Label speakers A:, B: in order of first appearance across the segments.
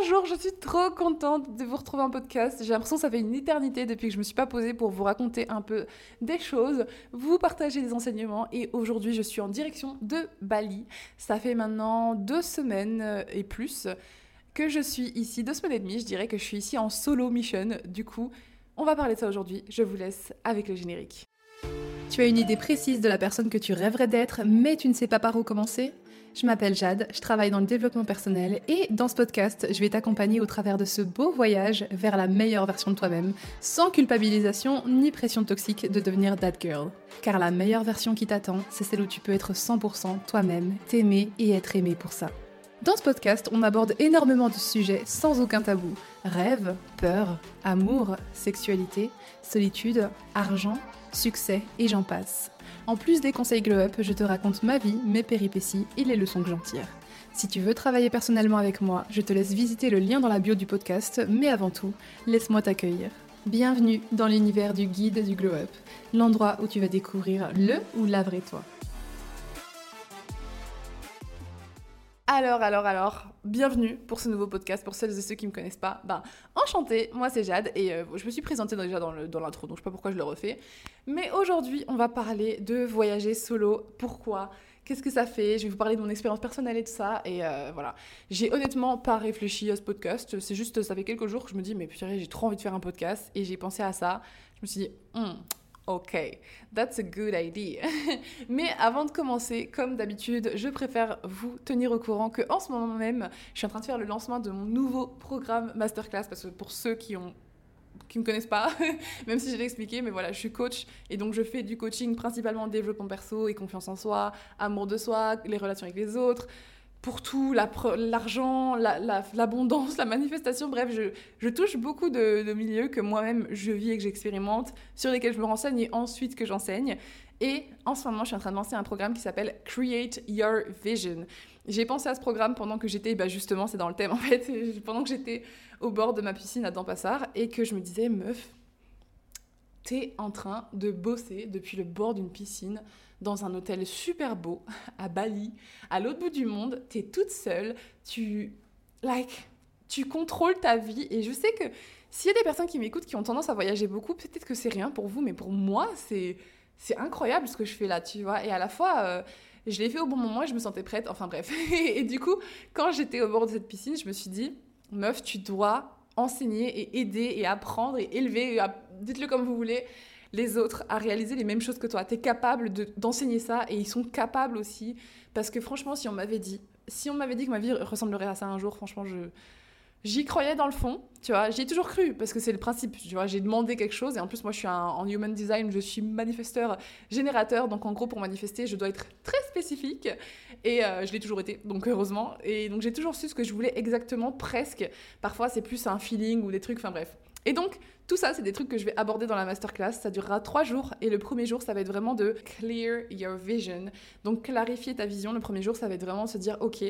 A: Bonjour, je suis trop contente de vous retrouver en podcast. J'ai l'impression que ça fait une éternité depuis que je me suis pas posée pour vous raconter un peu des choses, vous partager des enseignements et aujourd'hui je suis en direction de Bali. Ça fait maintenant deux semaines euh, et plus que je suis ici, deux semaines et demie, je dirais que je suis ici en solo mission. Du coup, on va parler de ça aujourd'hui. Je vous laisse avec le générique. Tu as une idée précise de la personne que tu rêverais d'être, mais tu ne sais pas par où commencer? Je m'appelle Jade, je travaille dans le développement personnel et dans ce podcast, je vais t'accompagner au travers de ce beau voyage vers la meilleure version de toi-même, sans culpabilisation ni pression toxique de devenir that girl. Car la meilleure version qui t'attend, c'est celle où tu peux être 100% toi-même, t'aimer et être aimé pour ça. Dans ce podcast, on aborde énormément de sujets sans aucun tabou. Rêve, peur, amour, sexualité, solitude, argent, succès et j'en passe. En plus des conseils Glow Up, je te raconte ma vie, mes péripéties et les leçons que j'en tire. Si tu veux travailler personnellement avec moi, je te laisse visiter le lien dans la bio du podcast, mais avant tout, laisse-moi t'accueillir. Bienvenue dans l'univers du guide du Glow Up, l'endroit où tu vas découvrir le ou la vraie toi. Alors, alors, alors, bienvenue pour ce nouveau podcast. Pour celles et ceux qui ne me connaissent pas, ben, enchantée, moi c'est Jade et euh, je me suis présentée déjà dans l'intro, donc je sais pas pourquoi je le refais. Mais aujourd'hui, on va parler de voyager solo. Pourquoi? Qu'est-ce que ça fait? Je vais vous parler de mon expérience personnelle et de ça. Et euh, voilà. J'ai honnêtement pas réfléchi à ce podcast. C'est juste, ça fait quelques jours que je me dis, mais putain, j'ai trop envie de faire un podcast. Et j'ai pensé à ça. Je me suis dit, hmm, Ok, that's a good idea. Mais avant de commencer, comme d'habitude, je préfère vous tenir au courant que en ce moment même, je suis en train de faire le lancement de mon nouveau programme masterclass parce que pour ceux qui ont me connaissent pas, même si je l'ai expliqué, mais voilà, je suis coach et donc je fais du coaching principalement développement perso et confiance en soi, amour de soi, les relations avec les autres, pour tout, l'argent, l'abondance, la, manifestation, bref, je, touche beaucoup de, milieux que moi-même je vis et que j'expérimente, sur lesquels je me renseigne et ensuite que j'enseigne. Et en ce moment, je suis en train de lancer un programme qui s'appelle Create Your Vision. J'ai pensé à ce programme pendant que j'étais, bah justement, c'est dans le thème en fait, pendant que j'étais au bord de ma piscine à Dampassard et que je me disais, meuf, t'es en train de bosser depuis le bord d'une piscine dans un hôtel super beau à Bali, à l'autre bout du monde, tu es toute seule, tu like tu contrôles ta vie et je sais que s'il y a des personnes qui m'écoutent qui ont tendance à voyager beaucoup, peut-être que c'est rien pour vous mais pour moi, c'est c'est incroyable ce que je fais là, tu vois. Et à la fois euh, je l'ai fait au bon moment et je me sentais prête, enfin bref. et du coup, quand j'étais au bord de cette piscine, je me suis dit meuf, tu dois enseigner et aider et apprendre et élever, dites-le comme vous voulez, les autres à réaliser les mêmes choses que toi. Tu es capable d'enseigner ça et ils sont capables aussi. Parce que franchement, si on m'avait dit, si on m'avait dit que ma vie ressemblerait à ça un jour, franchement, je, j'y croyais dans le fond, tu vois, j'y ai toujours cru parce que c'est le principe, tu vois, j'ai demandé quelque chose et en plus moi je suis en human design, je suis manifesteur générateur, donc en gros pour manifester je dois être très spécifique et euh, je l'ai toujours été, donc heureusement, et donc j'ai toujours su ce que je voulais exactement, presque, parfois c'est plus un feeling ou des trucs, enfin bref. Et donc, tout ça, c'est des trucs que je vais aborder dans la masterclass. Ça durera trois jours et le premier jour, ça va être vraiment de clear your vision. Donc, clarifier ta vision. Le premier jour, ça va être vraiment se dire, OK,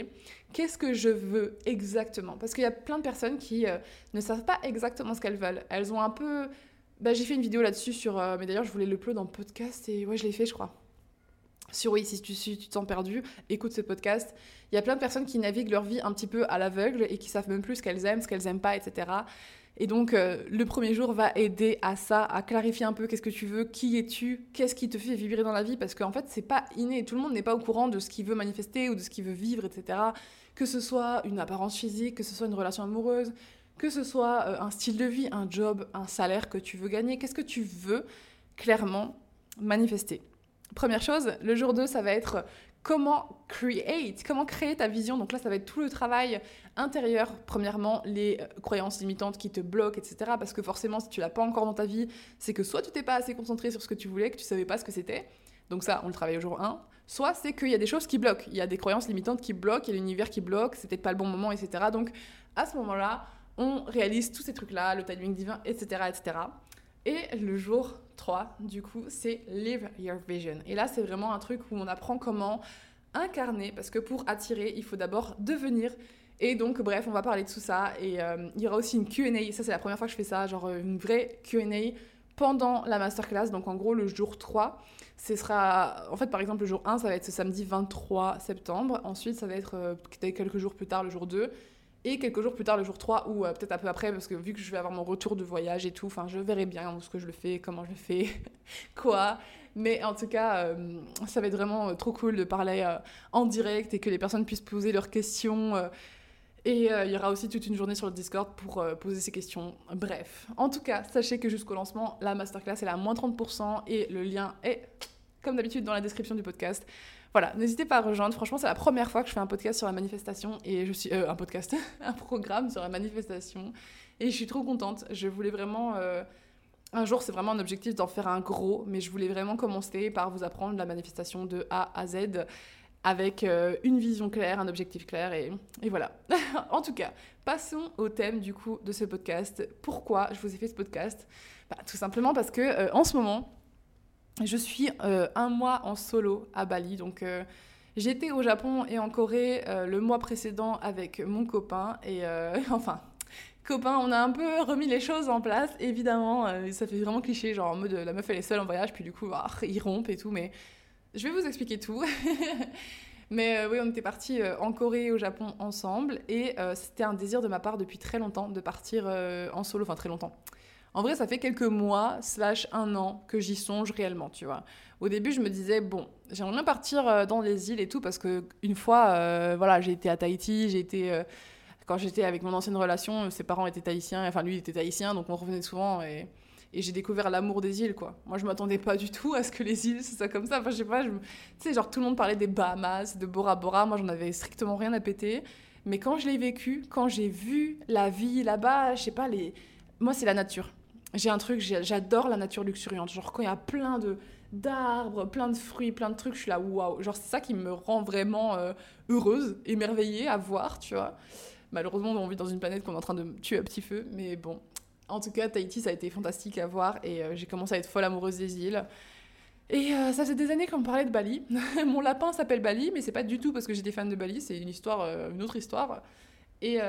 A: qu'est-ce que je veux exactement? Parce qu'il y a plein de personnes qui euh, ne savent pas exactement ce qu'elles veulent. Elles ont un peu... Bah, j'ai fait une vidéo là-dessus sur... Euh, mais d'ailleurs, je voulais le upload dans podcast et ouais, je l'ai fait, je crois sur oui, si tu, tu te sens perdu, écoute ce podcast. Il y a plein de personnes qui naviguent leur vie un petit peu à l'aveugle et qui savent même plus ce qu'elles aiment, ce qu'elles aiment pas, etc. Et donc, euh, le premier jour va aider à ça, à clarifier un peu qu'est-ce que tu veux, qui es-tu, qu'est-ce qui te fait vibrer dans la vie, parce qu'en fait, c'est pas inné. Tout le monde n'est pas au courant de ce qu'il veut manifester ou de ce qu'il veut vivre, etc. Que ce soit une apparence physique, que ce soit une relation amoureuse, que ce soit euh, un style de vie, un job, un salaire que tu veux gagner, qu'est-ce que tu veux clairement manifester. Première chose, le jour 2, ça va être comment comment créer ta vision. Donc là, ça va être tout le travail intérieur. Premièrement, les euh, croyances limitantes qui te bloquent, etc. Parce que forcément, si tu l'as pas encore dans ta vie, c'est que soit tu t'es pas assez concentré sur ce que tu voulais, que tu savais pas ce que c'était. Donc ça, on le travaille au jour 1. Soit c'est qu'il y a des choses qui bloquent. Il y a des croyances limitantes qui bloquent, il y a l'univers qui bloque, c'est peut-être pas le bon moment, etc. Donc à ce moment-là, on réalise tous ces trucs-là, le timing divin, etc., etc. Et le jour 3, du coup, c'est Live Your Vision. Et là, c'est vraiment un truc où on apprend comment incarner, parce que pour attirer, il faut d'abord devenir. Et donc, bref, on va parler de tout ça. Et euh, il y aura aussi une QA. Ça, c'est la première fois que je fais ça, genre euh, une vraie QA pendant la masterclass. Donc, en gros, le jour 3, ce sera. En fait, par exemple, le jour 1, ça va être ce samedi 23 septembre. Ensuite, ça va être euh, quelques jours plus tard, le jour 2. Et quelques jours plus tard, le jour 3, ou peut-être un peu après, parce que vu que je vais avoir mon retour de voyage et tout, je verrai bien ce que je le fais, comment je le fais, quoi. Mais en tout cas, ça va être vraiment trop cool de parler en direct et que les personnes puissent poser leurs questions et euh, il y aura aussi toute une journée sur le Discord pour euh, poser ces questions. Bref, en tout cas, sachez que jusqu'au lancement, la masterclass est à moins 30% et le lien est, comme d'habitude, dans la description du podcast. Voilà, n'hésitez pas à rejoindre. Franchement, c'est la première fois que je fais un podcast sur la manifestation et je suis euh, un podcast, un programme sur la manifestation et je suis trop contente. Je voulais vraiment un jour, c'est vraiment un objectif d'en faire un gros, mais je voulais vraiment commencer par vous apprendre la manifestation de A à Z avec euh, une vision claire, un objectif clair, et, voilà. en tout cas, passons au thème du coup de ce podcast. Pourquoi je vous ai fait ce podcast? Bah, Tout simplement parce que euh, en ce moment, je suis euh, un mois en solo à Bali, donc j'étais au Japon et en Corée le mois précédent avec mon copain, et enfin copain, on a un peu remis les choses en place. Évidemment, ça fait vraiment cliché, genre en mode la meuf elle est seule en voyage, puis du coup, ah, ils rompent et tout, mais je vais vous expliquer tout. Mais euh, oui, on était partis euh, en Corée et au Japon ensemble. Et euh, c'était un désir de ma part depuis très longtemps de partir en solo. Enfin, très longtemps. En vrai, ça fait quelques mois, slash un an, que j'y songe réellement, tu vois. Au début, je me disais, bon, j'aimerais bien partir dans les îles et tout, parce que une fois, voilà, j'ai été à Tahiti, j'ai été... quand j'étais avec mon ancienne relation, ses parents étaient tahitiens, enfin lui était tahitien, donc on revenait souvent et et j'ai découvert l'amour des îles, quoi. Moi, je m'attendais pas du tout à ce que les îles, c'est ça comme ça. Enfin, je sais pas, tu sais, genre tout le monde parlait des Bahamas, de Bora Bora. Moi, j'en avais strictement rien à péter. Mais quand je l'ai vécu, quand j'ai vu la vie là-bas, je sais pas, les... moi, c'est la nature. J'ai un truc, j'adore la nature luxuriante. Genre, quand il y a plein d'arbres, plein de fruits, plein de trucs, je suis là, waouh. Genre, c'est ça qui me rend vraiment euh, heureuse, émerveillée à voir, tu vois. Malheureusement, on vit dans une planète qu'on est en train de tuer à petit feu, mais bon, en tout cas, Tahiti, ça a été fantastique à voir et euh, j'ai commencé à être folle amoureuse des îles. Et euh, ça fait des années qu'on me parlait de Bali. Mon lapin s'appelle Bali, mais c'est pas du tout parce que j'étais fan de Bali, c'est une histoire, une autre histoire. Et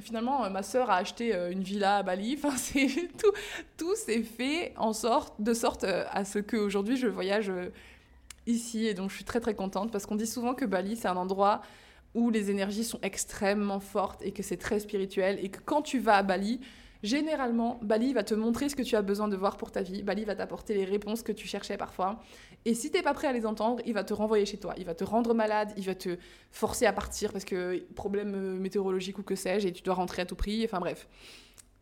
A: finalement, ma sœur a acheté une villa à Bali. Enfin, c'est tout, tout s'est fait en sorte, de sorte à ce qu'aujourd'hui je voyage ici. Et donc, je suis très très contente parce qu'on dit souvent que Bali, c'est un endroit où les énergies sont extrêmement fortes et que c'est très spirituel et que quand tu vas à Bali, Généralement, Bali va te montrer ce que tu as besoin de voir pour ta vie. Bali va t'apporter les réponses que tu cherchais parfois. Et si t'es pas prêt à les entendre, il va te renvoyer chez toi. Il va te rendre malade, il va te forcer à partir parce que problème euh, météorologique ou que sais-je, et tu dois rentrer à tout prix. Enfin bref.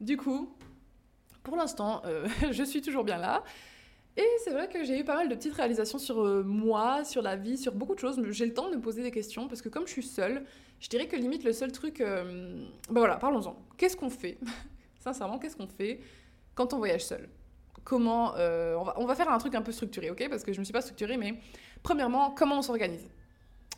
A: Du coup, pour l'instant, euh, je suis toujours bien là. Et c'est vrai que j'ai eu pas mal de petites réalisations sur euh, moi, sur la vie, sur beaucoup de choses. J'ai le temps de me poser des questions parce que comme je suis seule, je dirais que limite le seul truc... Ben voilà, parlons-en. Qu'est-ce qu'on fait? Sincèrement, qu'est-ce qu'on fait quand on voyage seul Comment euh, on, va, faire un truc un peu structuré, ok? Parce que je ne me suis pas structurée, mais premièrement, comment on s'organise?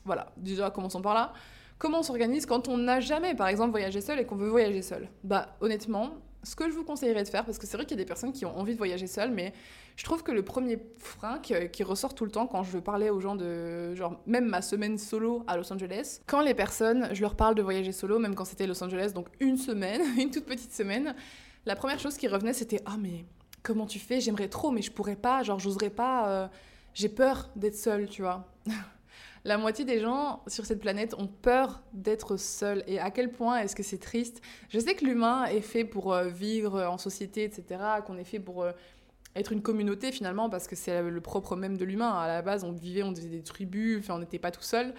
A: Voilà, déjà, commençons par là. Comment on s'organise quand on n'a jamais, par exemple, voyagé seul et qu'on veut voyager seul? Bah, honnêtement, ce que je vous conseillerais de faire, parce que c'est vrai qu'il y a des personnes qui ont envie de voyager seul, mais je trouve que le premier frein qui, ressort tout le temps quand je parlais aux gens de, genre, même ma semaine solo à Los Angeles, quand les personnes, je leur parle de voyager solo, même quand c'était Los Angeles, donc une semaine, une toute petite semaine, la première chose qui revenait, c'était Ah, mais comment tu fais J'aimerais trop, mais je pourrais pas, genre, j'oserais pas, euh, j'ai peur d'être seule, tu vois. la moitié des gens sur cette planète ont peur d'être seuls. Et à quel point est-ce que c'est triste? Je sais que l'humain est fait pour euh, vivre en société, etc., qu'on est fait pour euh, être une communauté finalement, parce que c'est le propre même de l'humain. À la base, on vivait, on faisait des tribus, on n'était pas tout seul.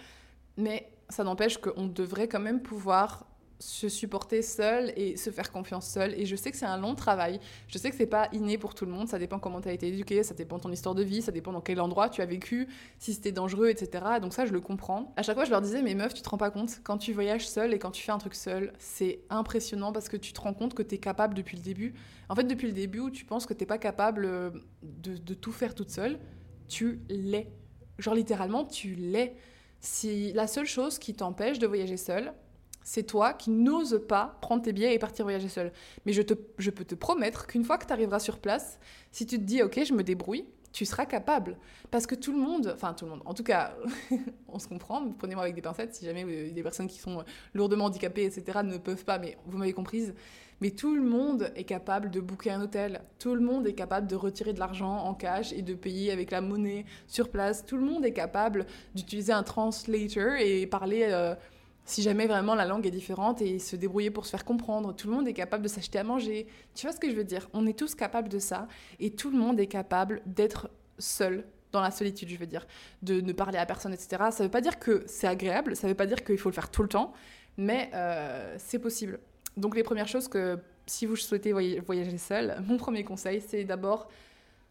A: Mais ça n'empêche qu'on devrait quand même pouvoir se supporter seul et se faire confiance seul. Et je sais que c'est un long travail. Je sais que c'est pas inné pour tout le monde. Ça dépend comment tu as été éduqué, ça dépend ton histoire de vie, ça dépend dans quel endroit tu as vécu, si c'était dangereux, etc. Donc ça, je le comprends. À chaque fois, je leur disais, mais meuf, tu te rends pas compte, quand tu voyages seul et quand tu fais un truc seul, c'est impressionnant parce que tu te rends compte que tu es capable depuis le début. En fait, depuis le début où tu penses que t'es pas capable euh, de, de tout faire toute seule, tu l'es. Genre littéralement, tu l'es. Si la seule chose qui t'empêche de voyager seul, c'est toi qui n'oses pas prendre tes billets et partir voyager seul. Mais je, te, je peux te promettre qu'une fois que tu arriveras sur place, si tu te dis ok, je me débrouille, tu seras capable. Parce que tout le monde, enfin tout le monde, en tout cas, on se comprend, prenez-moi avec des pincettes si jamais euh, des personnes qui sont lourdement handicapées, etc., ne peuvent pas, mais vous m'avez comprise. Mais tout le monde est capable de booker un hôtel. Tout le monde est capable de retirer de l'argent en cash et de payer avec la monnaie sur place. Tout le monde est capable d'utiliser un translator et parler. Euh, si jamais vraiment la langue est différente et se débrouiller pour se faire comprendre. Tout le monde est capable de s'acheter à manger. Tu vois ce que je veux dire? On est tous capables de ça et tout le monde est capable d'être seul dans la solitude, je veux dire, de ne parler à personne, etc. Ça ne veut pas dire que c'est agréable, ça ne veut pas dire qu'il faut le faire tout le temps, mais euh, c'est possible. Donc les premières choses que si vous souhaitez voyager seul, mon premier conseil, c'est d'abord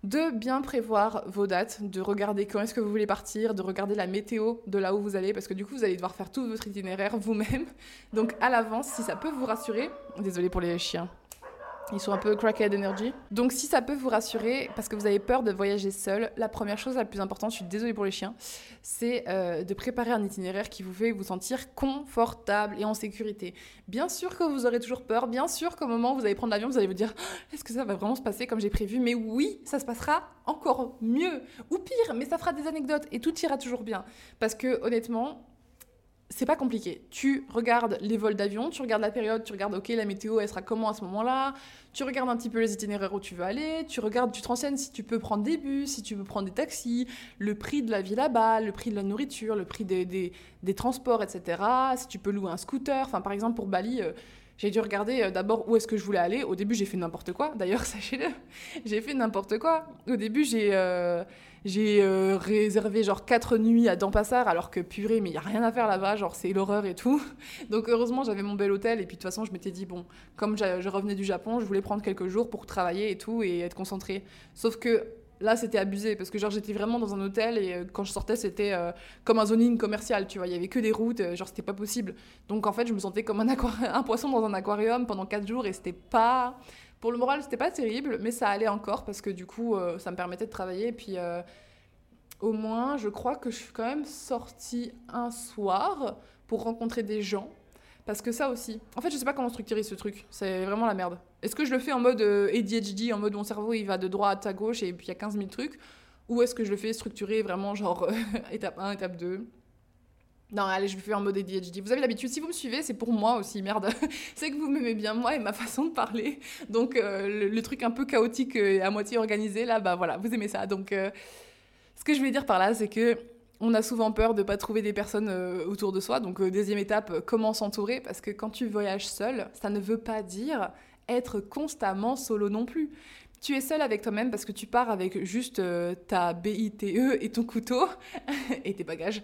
A: de bien prévoir vos dates, de regarder quand est-ce que vous voulez partir, de regarder la météo de là où vous allez, parce que du coup, vous allez devoir faire tout votre itinéraire vous-même. Donc à l'avance, si ça peut vous rassurer, désolé pour les chiens, ils sont un peu crackhead energy. Donc si ça peut vous rassurer, parce que vous avez peur de voyager seul, la première chose la plus importante, je suis désolée pour les chiens, c'est euh, de préparer un itinéraire qui vous fait vous sentir confortable et en sécurité. Bien sûr que vous aurez toujours peur, bien sûr qu'au moment où vous allez prendre l'avion, vous allez vous dire est-ce que ça va vraiment se passer comme j'ai prévu? Mais oui, ça se passera encore mieux ou pire, mais ça fera des anecdotes et tout ira toujours bien. Parce que honnêtement, c'est pas compliqué. Tu regardes les vols d'avion, tu regardes la période, tu regardes, ok, la météo, elle sera comment à ce moment-là, tu regardes un petit peu les itinéraires où tu veux aller, tu regardes, tu te renseignes si tu peux prendre des bus, si tu peux prendre des taxis, le prix de la vie là-bas, le prix de la nourriture, le prix des, des, transports, etc. Si tu peux louer un scooter. Enfin, par exemple, pour Bali, euh, j'ai dû regarder euh, d'abord où est-ce que je voulais aller. Au début, j'ai fait n'importe quoi. D'ailleurs, sachez-le, j'ai fait n'importe quoi. Au début, j'ai euh, j'ai euh, réservé genre 4 nuits à Dampassar, alors que purée, mais il n'y a rien à faire là-bas, genre c'est l'horreur et tout. Donc heureusement, j'avais mon bel hôtel, et puis de toute façon, je m'étais dit, bon, comme je revenais du Japon, je voulais prendre quelques jours pour travailler et tout, et être concentrée. Sauf que là c'était abusé parce que genre j'étais vraiment dans un hôtel et euh, quand je sortais c'était euh, comme un zoning commercial tu vois il y avait que des routes genre c'était pas possible donc en fait je me sentais comme un, un poisson dans un aquarium pendant 4 jours et c'était pas pour le moral, c'était pas terrible, mais ça allait encore parce que du coup, euh, ça me permettait de travailler. Et puis, euh, au moins, je crois que je suis quand même sortie un soir pour rencontrer des gens. Parce que ça aussi. En fait, je sais pas comment structurer ce truc. C'est vraiment la merde. Est-ce que je le fais en mode euh, ADHD, en mode mon cerveau il va de droite à gauche et puis il y a 15 000 trucs? Ou est-ce que je le fais structuré vraiment genre étape 1, étape 2 non, allez, je vais faire en mode ADHD. Vous avez l'habitude, si vous me suivez, c'est pour moi aussi, merde. c'est que vous m'aimez bien, moi et ma façon de parler. Donc, euh, le, truc un peu chaotique et à moitié organisé, là, bah voilà, vous aimez ça. Donc, euh, ce que je voulais dire par là, c'est que on a souvent peur de ne pas trouver des personnes euh, autour de soi. Donc, deuxième étape, comment s'entourer? Parce que quand tu voyages seul, ça ne veut pas dire être constamment solo non plus. Tu es seul avec toi-même parce que tu pars avec juste euh, ta BITE et ton couteau et tes bagages.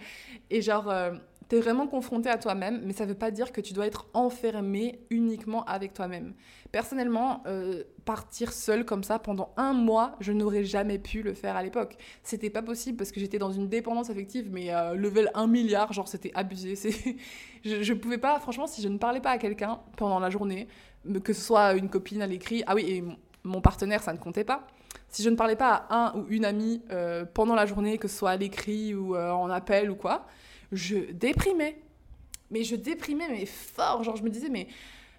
A: Et genre, euh, vraiment confronté à toi-même, mais ça veut pas dire que tu dois être enfermé uniquement avec toi-même. Personnellement, euh, partir seul comme ça pendant un mois, je n'aurais jamais pu le faire à l'époque. C'était pas possible parce que j'étais dans une dépendance affective, mais level 1 milliard, genre c'était abusé. je, je pouvais pas, franchement, si je ne parlais pas à quelqu'un pendant la journée, que ce soit une copine à l'écrit, ah oui, et mon partenaire, ça ne comptait pas. Si je ne parlais pas à un ou une amie euh, pendant la journée, que ce soit à l'écrit ou euh, en appel ou quoi, je déprimais. Mais je déprimais, mais fort. Genre, je me disais, mais.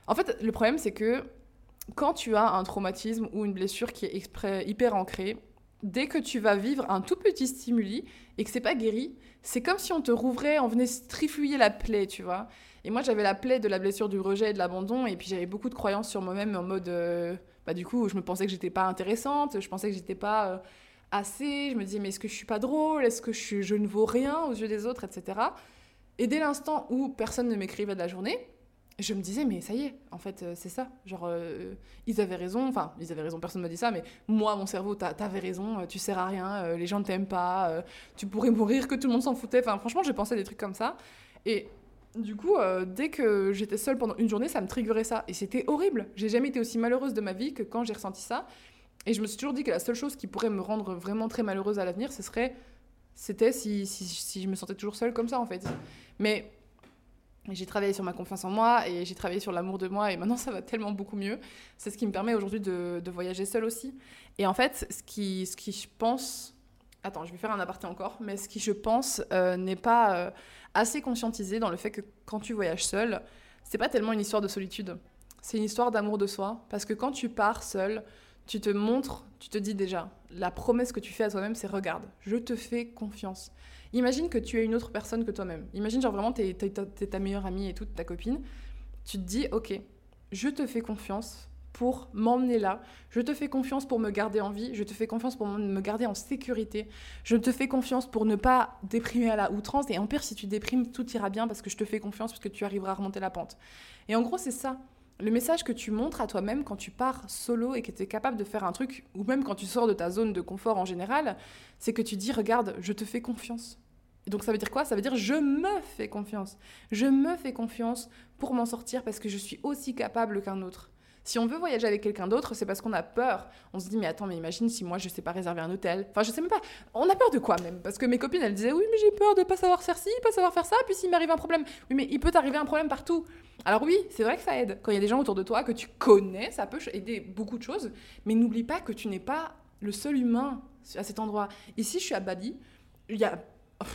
A: En fait, le problème, c'est que quand tu as un traumatisme ou une blessure qui est hyper ancrée, dès que tu vas vivre un tout petit stimuli et que c'est pas guéri, c'est comme si on te rouvrait, on venait trifouiller la plaie, tu vois. Et moi, j'avais la plaie de la blessure du rejet et de l'abandon, et puis j'avais beaucoup de croyances sur moi-même en mode. Euh, bah, du coup, je me pensais que j'étais pas intéressante, je pensais que j'étais pas euh, assez, je me disais, mais est-ce que je suis pas drôle, est-ce que je, je, ne vaux rien aux yeux des autres, etc. Et dès l'instant où personne ne m'écrivait de la journée, je me disais, mais ça y est, en fait, euh, c'est ça. Genre, euh, ils avaient raison, enfin, ils avaient raison, personne ne m'a dit ça, mais moi, mon cerveau, t'avais raison, tu sers à rien, les gens ne t'aiment pas, tu pourrais mourir, que tout le monde s'en foutait. Enfin, franchement, j'ai pensé des trucs comme ça. Et du coup, euh, dès que j'étais seule pendant une journée, ça me triggerait ça. Et c'était horrible. J'ai jamais été aussi malheureuse de ma vie que quand j'ai ressenti ça. Et je me suis toujours dit que la seule chose qui pourrait me rendre vraiment très malheureuse à l'avenir, ce serait. C'était si, si, je me sentais toujours seule comme ça, en fait. Mais j'ai travaillé sur ma confiance en moi et j'ai travaillé sur l'amour de moi et maintenant ça va tellement beaucoup mieux. C'est ce qui me permet aujourd'hui de, voyager seule aussi. Et en fait, ce qui, ce qui je pense. Attends, je vais faire un aparté encore, mais ce qui je pense euh, n'est pas. Euh, assez conscientisé dans le fait que quand tu voyages seul, c'est pas tellement une histoire de solitude, c'est une histoire d'amour de soi. Parce que quand tu pars seul, tu te montres, tu te dis déjà, la promesse que tu fais à toi-même, c'est regarde, je te fais confiance. Imagine que tu es une autre personne que toi-même. Imagine, genre vraiment, tu es, ta meilleure amie et toute ta copine. Tu te dis, ok, je te fais confiance pour m'emmener là. Je te fais confiance pour me garder en vie. Je te fais confiance pour me garder en sécurité. Je te fais confiance pour ne pas déprimer à la outrance. Et en pire, si tu déprimes, tout ira bien parce que je te fais confiance parce que tu arriveras à remonter la pente. Et en gros, c'est ça. Le message que tu montres à toi-même quand tu pars solo et que tu es capable de faire un truc, ou même quand tu sors de ta zone de confort en général, c'est que tu dis, regarde, je te fais confiance. Et donc ça veut dire quoi? Ça veut dire je me fais confiance. Je me fais confiance pour m'en sortir parce que je suis aussi capable qu'un autre. Si on veut voyager avec quelqu'un d'autre, c'est parce qu'on a peur. On se dit, mais attends, mais imagine si moi je sais pas réserver un hôtel. Enfin, je sais même pas. On a peur de quoi même? Parce que mes copines, elles disaient, oui, mais j'ai peur de pas savoir faire ci, pas savoir faire ça, puis s'il m'arrive un problème. Oui, mais il peut t'arriver un problème partout. Alors oui, c'est vrai que ça aide. Quand il y a des gens autour de toi que tu connais, ça peut aider beaucoup de choses. Mais n'oublie pas que tu n'es pas le seul humain à cet endroit. Ici, je suis à Bali. Il y a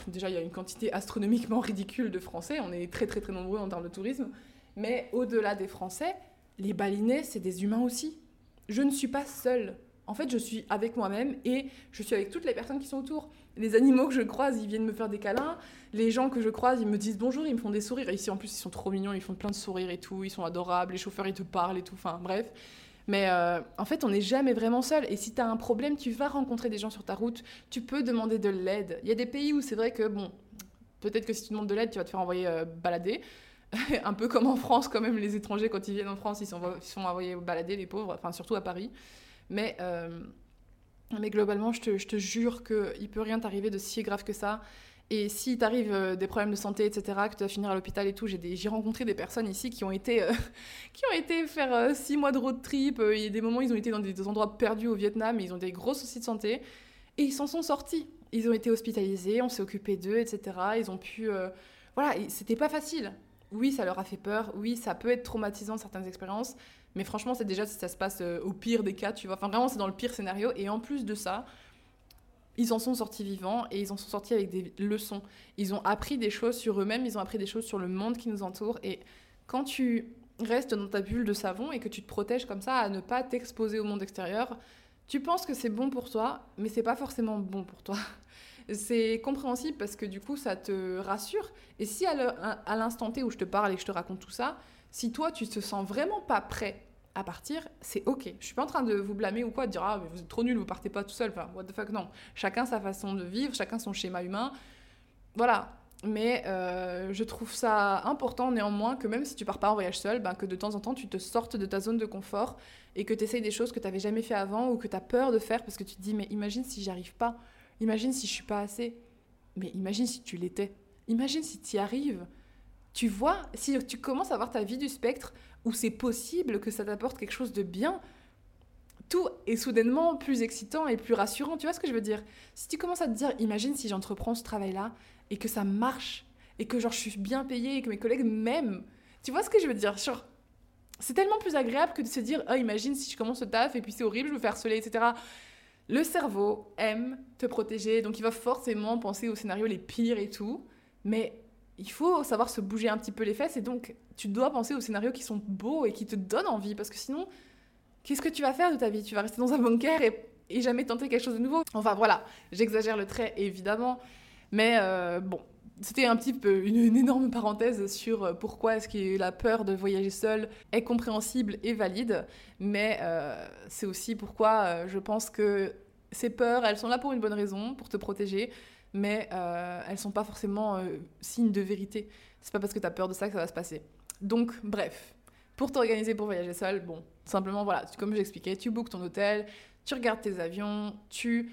A: déjà, il y a une quantité astronomiquement ridicule de Français. On est très, très, très nombreux en termes de tourisme. Mais au-delà des Français, les balinais, c'est des humains aussi. Je ne suis pas seule. En fait, je suis avec moi-même et je suis avec toutes les personnes qui sont autour. Les animaux que je croise, ils viennent me faire des câlins. Les gens que je croise, ils me disent bonjour, ils me font des sourires. ici, en plus, ils sont trop mignons, ils font plein de sourires et tout. Ils sont adorables. Les chauffeurs, ils te parlent et tout. Enfin, bref. Mais euh, en fait, on n'est jamais vraiment seul. Et si tu as un problème, tu vas rencontrer des gens sur ta route. Tu peux demander de l'aide. Il y a des pays où c'est vrai que, bon, peut-être que si tu demandes de l'aide, tu vas te faire envoyer euh, balader. un peu comme en France, quand même, les étrangers, quand ils viennent en France, ils sont, ils sont envoyés balader, les pauvres, enfin surtout à Paris. Mais, euh, globalement, je te, jure qu'il peut rien t'arriver de si grave que ça. Et si t'arrives euh, des problèmes de santé, etc., que tu vas finir à l'hôpital et tout, j'ai rencontré des personnes ici qui ont été, euh, qui ont été faire six mois de road trip. Il y a des moments, ils ont été dans des, endroits perdus au Vietnam, et ils ont des gros soucis de santé. Et ils s'en sont sortis. Ils ont été hospitalisés, on s'est occupé d'eux, etc. Ils ont pu... voilà, c'était pas facile oui, ça leur a fait peur, oui, ça peut être traumatisant certaines expériences, mais franchement, c'est déjà si ça se passe euh, au pire des cas, tu vois. Enfin, vraiment, c'est dans le pire scénario. Et en plus de ça, ils en sont sortis vivants et ils en sont sortis avec des leçons. Ils ont appris des choses sur eux-mêmes, ils ont appris des choses sur le monde qui nous entoure. Et quand tu restes dans ta bulle de savon et que tu te protèges comme ça à ne pas t'exposer au monde extérieur, tu penses que c'est bon pour toi, mais c'est pas forcément bon pour toi c'est compréhensible parce que du coup, ça te rassure. Et si à l'instant T où je te parle et je te raconte tout ça, si toi, tu te sens vraiment pas prêt à partir, c'est ok. Je suis pas en train de vous blâmer ou quoi, de dire ah mais vous êtes trop nul, vous partez pas tout seul. Enfin, what the fuck, non. Chacun sa façon de vivre, chacun son schéma humain. Voilà. Mais euh, je trouve ça important néanmoins que même si tu pars pas en voyage seul, ben, que de temps en temps tu te sortes de ta zone de confort et que tu essayes des choses que tu n'avais jamais fait avant ou que tu as peur de faire parce que tu te dis mais imagine si j'y arrive pas. Imagine si je suis pas assez. Mais imagine si tu l'étais. Imagine si tu y arrives. Tu vois, si tu commences à voir ta vie du spectre où c'est possible que ça t'apporte quelque chose de bien, tout est soudainement plus excitant et plus rassurant. Tu vois ce que je veux dire? Si tu commences à te dire, imagine si j'entreprends ce travail-là et que ça marche et que genre je suis bien payée et que mes collègues m'aiment. Tu vois ce que je veux dire? C'est tellement plus agréable que de se dire, oh, imagine si je commence ce taf et puis c'est horrible, je me fais harceler, etc. Le cerveau aime te protéger, donc il va forcément penser aux scénarios les pires et tout, mais il faut savoir se bouger un petit peu les fesses et donc tu dois penser aux scénarios qui sont beaux et qui te donnent envie, parce que sinon, qu'est-ce que tu vas faire de ta vie? Tu vas rester dans un bunker et, jamais tenter quelque chose de nouveau? Enfin voilà, j'exagère le trait évidemment, mais euh, bon, c'était un petit peu une, énorme parenthèse sur euh, pourquoi est-ce que la peur de voyager seul est compréhensible et valide, mais euh, c'est aussi pourquoi euh, je pense que ces peurs, elles sont là pour une bonne raison, pour te protéger, mais elles sont pas forcément signe de vérité. C'est pas parce que tu as peur de ça que ça va se passer. Donc, bref, pour t'organiser pour voyager seul, bon, simplement voilà, comme j'expliquais, tu bookes ton hôtel, tu regardes tes avions, tu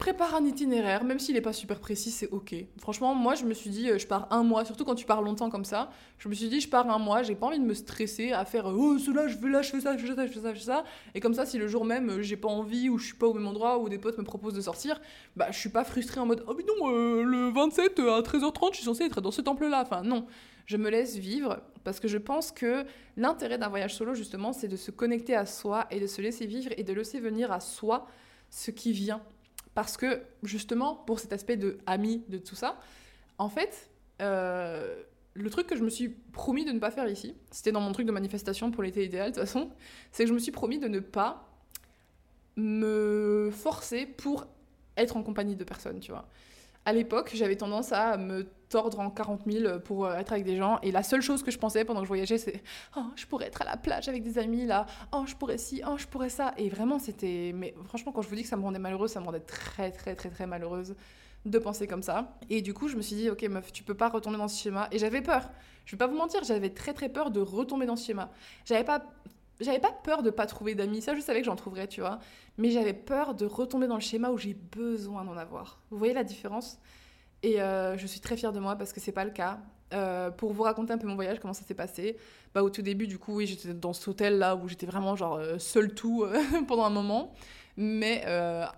A: prépare un itinéraire, même s'il n'est pas super précis, c'est ok. Franchement, moi, je me suis dit, euh, je pars un mois, surtout quand tu pars longtemps comme ça. Je me suis dit, je pars un mois, j'ai pas envie de me stresser à faire, oh, cela, je veux là, je fais ça, je fais ça, je fais ça, je fais ça. Et comme ça, si le jour même, euh, j'ai pas envie ou je suis pas au même endroit ou des potes me proposent de sortir, bah, je suis pas frustrée en mode, oh, mais non, euh, le 27 à 13h30, je suis censée être dans ce temple-là. Enfin, non. Je me laisse vivre parce que je pense que l'intérêt d'un voyage solo, justement, c'est de se connecter à soi et de se laisser vivre et de laisser venir à soi ce qui vient parce que, justement, pour cet aspect de ami, de tout ça, en fait, euh, le truc que je me suis promis de ne pas faire ici, c'était dans mon truc de manifestation pour l'été idéal, de toute façon, c'est que je me suis promis de ne pas me forcer pour être en compagnie de personnes, tu vois. À l'époque, j'avais tendance à me tordre en 40 000 pour euh, être avec des gens. Et la seule chose que je pensais pendant que je voyageais, c'est Oh, je pourrais être à la plage avec des amis là. Oh, je pourrais ci, oh, je pourrais ça. Et vraiment, c'était. Mais franchement, quand je vous dis que ça me rendait malheureuse, ça me rendait très, très, très, très malheureuse de penser comme ça. Et du coup, je me suis dit Ok, meuf, tu peux pas retomber dans ce schéma. Et j'avais peur. Je vais pas vous mentir, j'avais très, très peur de retomber dans ce schéma. J'avais pas. J'avais pas peur de pas trouver d'amis, ça je savais que j'en trouverais, tu vois. Mais j'avais peur de retomber dans le schéma où j'ai besoin d'en avoir. Vous voyez la différence? Et euh, je suis très fière de moi parce que c'est pas le cas. Euh, pour vous raconter un peu mon voyage, comment ça s'est passé, bah, au tout début, du coup, oui, j'étais dans cet hôtel là où j'étais vraiment genre euh, seule tout pendant un moment. Mais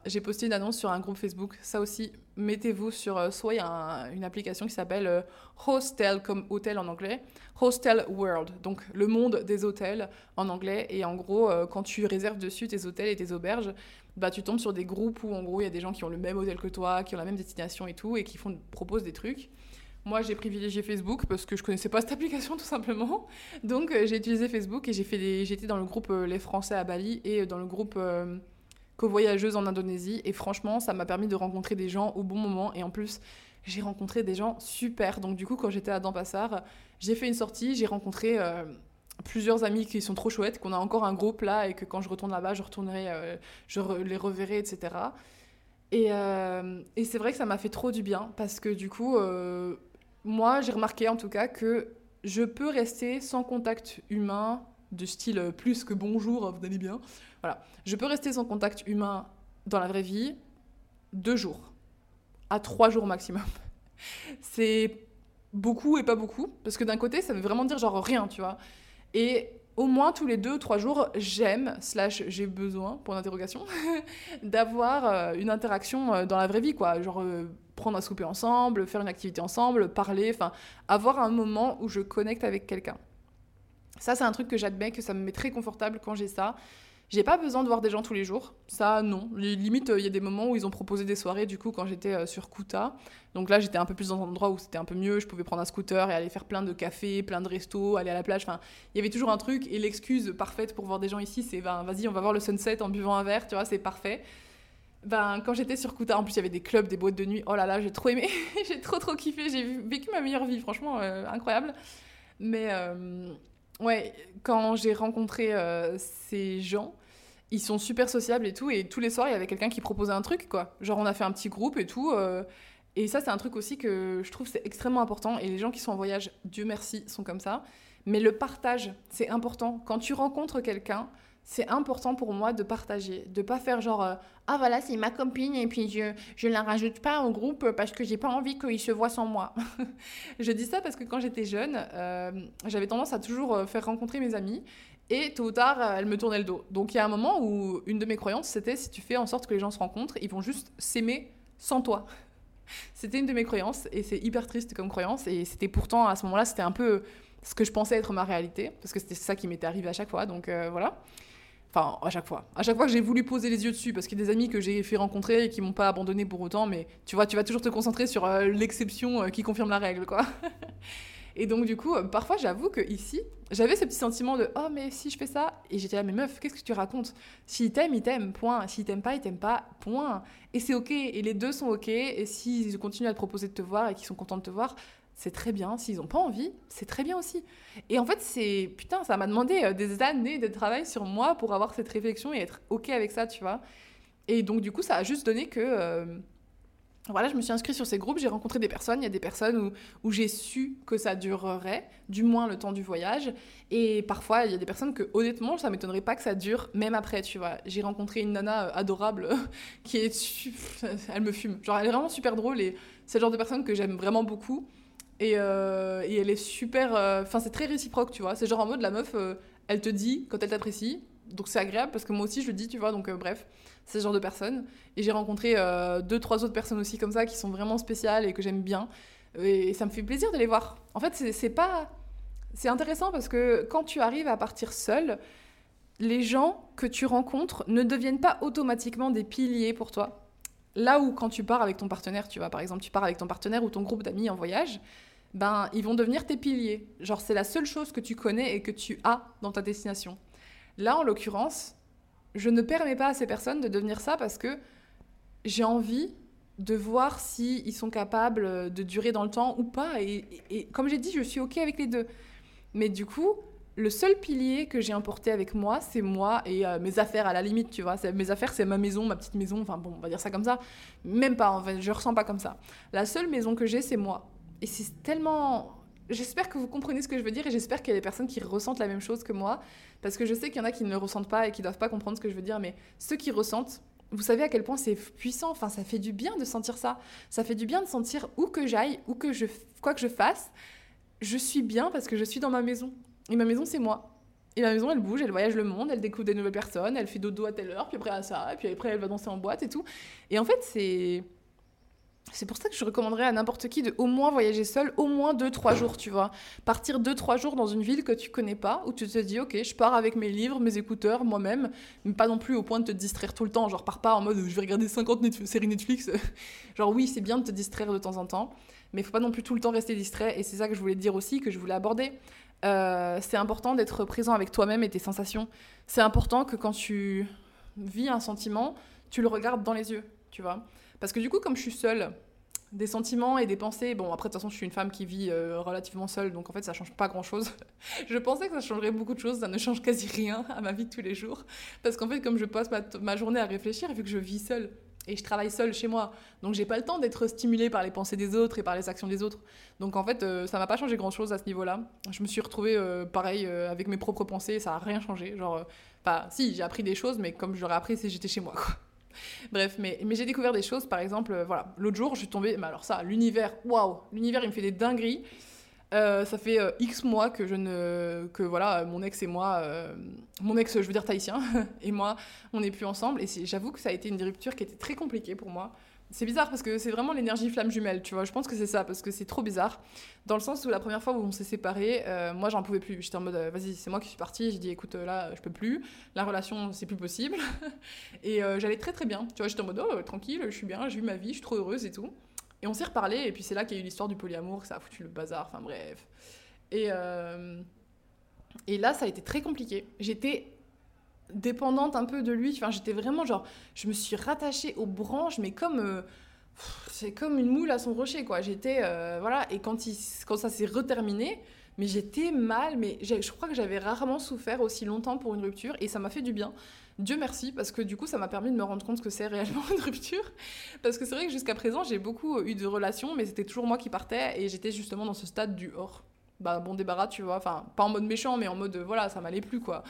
A: j'ai posté une annonce sur un groupe Facebook. Ça aussi, mettez-vous sur. soit il y a une application qui s'appelle Hostel, comme hôtel en anglais. Hostel World, donc le monde des hôtels en anglais. Et en gros, quand tu réserves dessus tes hôtels et tes auberges, bah, tu tombes sur des groupes où en gros il y a des gens qui ont le même hôtel que toi, qui ont la même destination et tout, et qui font, proposent des trucs. Moi, j'ai privilégié Facebook parce que je connaissais pas cette application tout simplement. Donc, euh, j'ai utilisé Facebook et j'ai fait j'étais dans le groupe euh, Les Français à Bali et dans le groupe euh, Co-Voyageuse en Indonésie. Et franchement, ça m'a permis de rencontrer des gens au bon moment. Et en plus, j'ai rencontré des gens super. Donc, du coup, quand j'étais à Dampassar, j'ai fait une sortie, j'ai rencontré plusieurs amis qui sont trop chouettes, qu'on a encore un groupe là et que quand je retourne là-bas, je retournerai, euh, je les reverrai, etc. Et, euh, et c'est vrai que ça m'a fait trop du bien parce que du coup, euh, moi, j'ai remarqué en tout cas que je peux rester sans contact humain de style plus que bonjour, vous allez bien. Voilà, je peux rester sans contact humain dans la vraie vie deux jours, à trois jours maximum. C'est beaucoup et pas beaucoup parce que d'un côté, ça veut vraiment dire genre rien, tu vois. Et au moins tous les deux trois jours, j'aime, slash j'ai besoin, pour l'interrogation, d'avoir euh, une interaction euh, dans la vraie vie, quoi. Genre euh, prendre un souper ensemble, faire une activité ensemble, parler, enfin, avoir un moment où je connecte avec quelqu'un. Ça, c'est un truc que j'admets, que ça me met très confortable quand j'ai ça. J'ai pas besoin de voir des gens tous les jours. Ça, non. Limite, il y a des moments où ils ont proposé des soirées, du coup, quand j'étais euh, sur Kuta. Donc là, j'étais un peu plus dans un endroit où c'était un peu mieux. Je pouvais prendre un scooter et aller faire plein de cafés, plein de restos, aller à la plage. Enfin, il y avait toujours un truc. Et l'excuse parfaite pour voir des gens ici, c'est ben, vas-y, on va voir le sunset en buvant un verre, tu vois, c'est parfait. Ben, quand j'étais sur Kuta, en plus, il y avait des clubs, des boîtes de nuit. Oh là là, j'ai trop aimé. j'ai trop, trop kiffé. J'ai vécu ma meilleure vie, franchement, euh, incroyable. Mais euh, ouais, quand j'ai rencontré ces gens, ils sont super sociables et tout. Et tous les soirs, il y avait quelqu'un qui proposait un truc, quoi. Genre, on a fait un petit groupe et tout. Euh, et ça, c'est un truc aussi que je trouve c'est extrêmement important. Et les gens qui sont en voyage, Dieu merci, sont comme ça. Mais le partage, c'est important. Quand tu rencontres quelqu'un, c'est important pour moi de partager, de pas faire genre euh, ah voilà c'est ma copine et puis je je la rajoute pas au groupe parce que j'ai pas envie qu'il se voit sans moi. je dis ça parce que quand j'étais jeune, euh, j'avais tendance à toujours faire rencontrer mes amis et tôt ou tard, euh, elle me tournait le dos. Donc il y a un moment où une de mes croyances, c'était si tu fais en sorte que les gens se rencontrent, ils vont juste s'aimer sans toi. C'était une de mes croyances et c'est hyper triste comme croyance. Et c'était pourtant, à ce moment-là, c'était un peu ce que je pensais être ma réalité, parce que c'était ça qui m'était arrivé à chaque fois. Donc euh, voilà. Enfin, à chaque fois. À chaque fois que j'ai voulu poser les yeux dessus, parce qu'il y a des amis que j'ai fait rencontrer et qui m'ont pas abandonné pour autant, mais tu vois, tu vas toujours te concentrer sur euh, l'exception qui confirme la règle, quoi. Et donc, du coup, parfois, j'avoue que ici, j'avais ce petit sentiment de oh, mais si je fais ça, et j'étais là, mais meuf, qu'est-ce que tu racontes? S'il t'aime, il t'aime, point. S'il t'aime pas, il t'aime pas, point. Et c'est ok, et les deux sont ok, et s'ils continuent à te proposer de te voir et qu'ils sont contents de te voir, c'est très bien. S'ils n'ont pas envie, c'est très bien aussi. Et en fait, c'est. Putain, ça m'a demandé euh, des années de travail sur moi pour avoir cette réflexion et être ok avec ça, tu vois. Et donc, du coup, ça a juste donné que. Euh, voilà, je me suis inscrite sur ces groupes, j'ai rencontré des personnes, il y a des personnes où, où j'ai su que ça durerait, du moins le temps du voyage, et parfois il y a des personnes que honnêtement, ça m'étonnerait pas que ça dure même après, tu vois. J'ai rencontré une nana euh, adorable qui est... Elle me fume, genre elle est vraiment super drôle, et c'est le genre de personne que j'aime vraiment beaucoup, et, euh, et, elle est super... Euh, enfin, c'est très réciproque, tu vois. C'est genre en mode, la meuf, elle te dit quand elle t'apprécie, donc c'est agréable parce que moi aussi je le dis, tu vois, donc bref c'est ce genre de personnes. Et j'ai rencontré euh, deux, trois autres personnes aussi comme ça qui sont vraiment spéciales et que j'aime bien. Et ça me fait plaisir de les voir. En fait, c'est pas. C'est intéressant parce que quand tu arrives à partir seul, les gens que tu rencontres ne deviennent pas automatiquement des piliers pour toi. Là où quand tu pars avec ton partenaire, tu vois, par exemple, tu pars avec ton partenaire ou ton groupe d'amis en voyage, ben ils vont devenir tes piliers. Genre c'est la seule chose que tu connais et que tu as dans ta destination. Là, en l'occurrence, je ne permets pas à ces personnes de devenir ça parce que j'ai envie de voir s'ils ils sont capables de durer dans le temps ou pas. Et, comme j'ai dit, je suis OK avec les deux. Mais du coup, le seul pilier que j'ai emporté avec moi, c'est moi et euh, mes affaires à la limite, tu vois. Mes affaires, c'est ma maison, ma petite maison. Enfin bon, on va dire ça comme ça. Même pas, en fait, je ressens pas comme ça. La seule maison que j'ai, c'est moi. Et c'est tellement. J'espère que vous comprenez ce que je veux dire et j'espère qu'il y a des personnes qui ressentent la même chose que moi. Parce que je sais qu'il y en a qui ne le ressentent pas et qui doivent pas comprendre ce que je veux dire. Mais ceux qui ressentent, vous savez à quel point c'est puissant. Enfin, ça fait du bien de sentir ça. Ça fait du bien de sentir où que j'aille, où que je, quoi que je fasse, je suis bien parce que je suis dans ma maison. Et ma maison, c'est moi. Et ma maison, elle bouge, elle voyage le monde, elle découvre des nouvelles personnes, elle fait dodo à telle heure, puis après à ça, puis après elle va danser en boîte et tout. Et en fait, c'est. C'est pour ça que je recommanderais à n'importe qui de au moins voyager seul, au moins 2-3 jours, tu vois. Partir 2-3 jours dans une ville que tu connais pas, où tu te dis, ok, je pars avec mes livres, mes écouteurs, moi-même, mais pas non plus au point de te distraire tout le temps. Genre, pars pas en mode, je vais regarder 50 séries Netflix. Genre, oui, c'est bien de te distraire de temps en temps, mais faut pas non plus tout le temps rester distrait, et c'est ça que je voulais dire aussi, que je voulais aborder. Euh, c'est important d'être présent avec toi-même et tes sensations. C'est important que quand tu vis un sentiment, tu le regardes dans les yeux, tu vois. Parce que du coup, comme je suis seule, des sentiments et des pensées, bon après de toute façon je suis une femme qui vit euh, relativement seule, donc en fait ça change pas grand-chose. je pensais que ça changerait beaucoup de choses, ça ne change quasi rien à ma vie de tous les jours. Parce qu'en fait comme je passe ma, journée à réfléchir, vu que je vis seule, et je travaille seule chez moi. Donc j'ai pas le temps d'être stimulée par les pensées des autres et par les actions des autres. Donc en fait, euh, ça m'a pas changé grand chose à ce niveau-là. Je me suis retrouvée euh, pareil euh, avec mes propres pensées, ça a rien changé. Genre, pas, si, j'ai appris des choses, mais comme j'aurais appris si j'étais chez moi, quoi. Bref, mais, mais j'ai découvert des choses, par exemple, voilà, l'autre jour, je suis tombée, mais alors ça, l'univers, waouh, l'univers, il me fait des dingueries. Euh, ça fait euh, X mois que je ne que voilà mon ex et moi euh, mon ex je veux dire tahitien et moi on n'est plus ensemble et j'avoue que ça a été une rupture qui était très compliquée pour moi c'est bizarre parce que c'est vraiment l'énergie flamme jumelle tu vois. Je pense que c'est ça parce que c'est trop bizarre. Dans le sens où la première fois où on s'est séparés moi j'en pouvais plus. J'étais en mode vas-y c'est moi qui suis partie. J'ai dit écoute là je peux plus. La relation c'est plus possible. Et j'allais très très bien. Tu vois j'étais en mode oh tranquille je suis bien j'ai eu ma vie je suis trop heureuse et tout. Et on s'est reparlé, et puis c'est là qu'il y a eu l'histoire du polyamour, que ça a foutu le bazar, enfin bref. Et, euh, et là, ça a été très compliqué. J'étais dépendante un peu de lui, enfin j'étais vraiment genre, je me suis rattachée aux branches, mais comme... Euh, c'est comme une moule à son rocher, quoi. J'étais... Euh, voilà, et quand, ça s'est reterminé, mais j'étais mal, mais je crois que j'avais rarement souffert aussi longtemps pour une rupture, et ça m'a fait du bien. Dieu merci, parce que du coup, ça m'a permis de me rendre compte que c'est réellement une rupture. Parce que c'est vrai que jusqu'à présent, j'ai beaucoup eu de relations, mais c'était toujours moi qui partais, et j'étais justement dans ce stade du hors. Bah, bon débarras, tu vois. Enfin, pas en mode méchant, mais en mode, voilà, ça m'allait plus, quoi.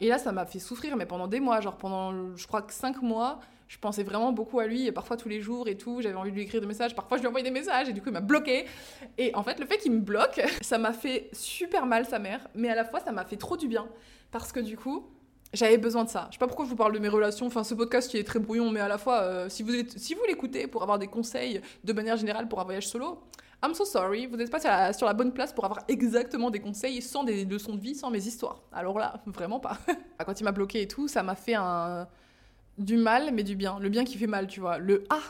A: Et là, ça m'a fait souffrir, mais pendant des mois, genre pendant, je crois que cinq mois, je pensais vraiment beaucoup à lui, et parfois tous les jours et tout, j'avais envie de lui écrire des messages, parfois je lui envoyais des messages, et du coup il m'a bloqué. Et en fait, le fait qu'il me bloque, ça m'a fait super mal sa mère, mais à la fois ça m'a fait trop du bien, parce que du coup, j'avais besoin de ça. Je sais pas pourquoi je vous parle de mes relations. Enfin, ce podcast qui est très brouillon, mais à la fois, euh, si vous, si vous l'écoutez pour avoir des conseils de manière générale pour un voyage solo, I'm so sorry, vous n'êtes pas sur la, bonne place pour avoir exactement des conseils sans des leçons de vie, sans mes histoires. Alors là, vraiment pas. Quand il m'a bloqué et tout, ça m'a fait du mal, mais du bien. Le bien qui fait mal, tu vois. Le ah,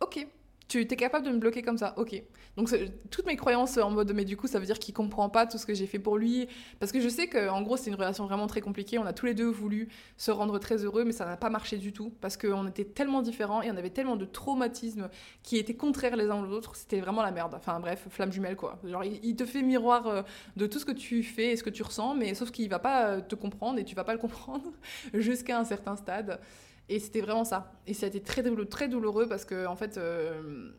A: ok, tu es capable de me bloquer comme ça, ok. Donc toutes mes croyances en mode mais du coup ça veut dire qu'il comprend pas tout ce que j'ai fait pour lui parce que je sais que en gros c'est une relation vraiment très compliquée. On a tous les deux voulu se rendre très heureux mais ça n'a pas marché du tout parce qu'on était tellement différents et on avait tellement de traumatismes qui étaient contraires les uns aux autres. C'était vraiment la merde. Enfin bref, flamme jumelle quoi. Il, te fait miroir euh, de tout ce que tu fais et ce que tu ressens mais sauf qu'il va pas euh, te comprendre et tu vas pas le comprendre jusqu'à un certain stade. Et c'était vraiment ça. Et ça a été très, très douloureux parce que, en fait, euh,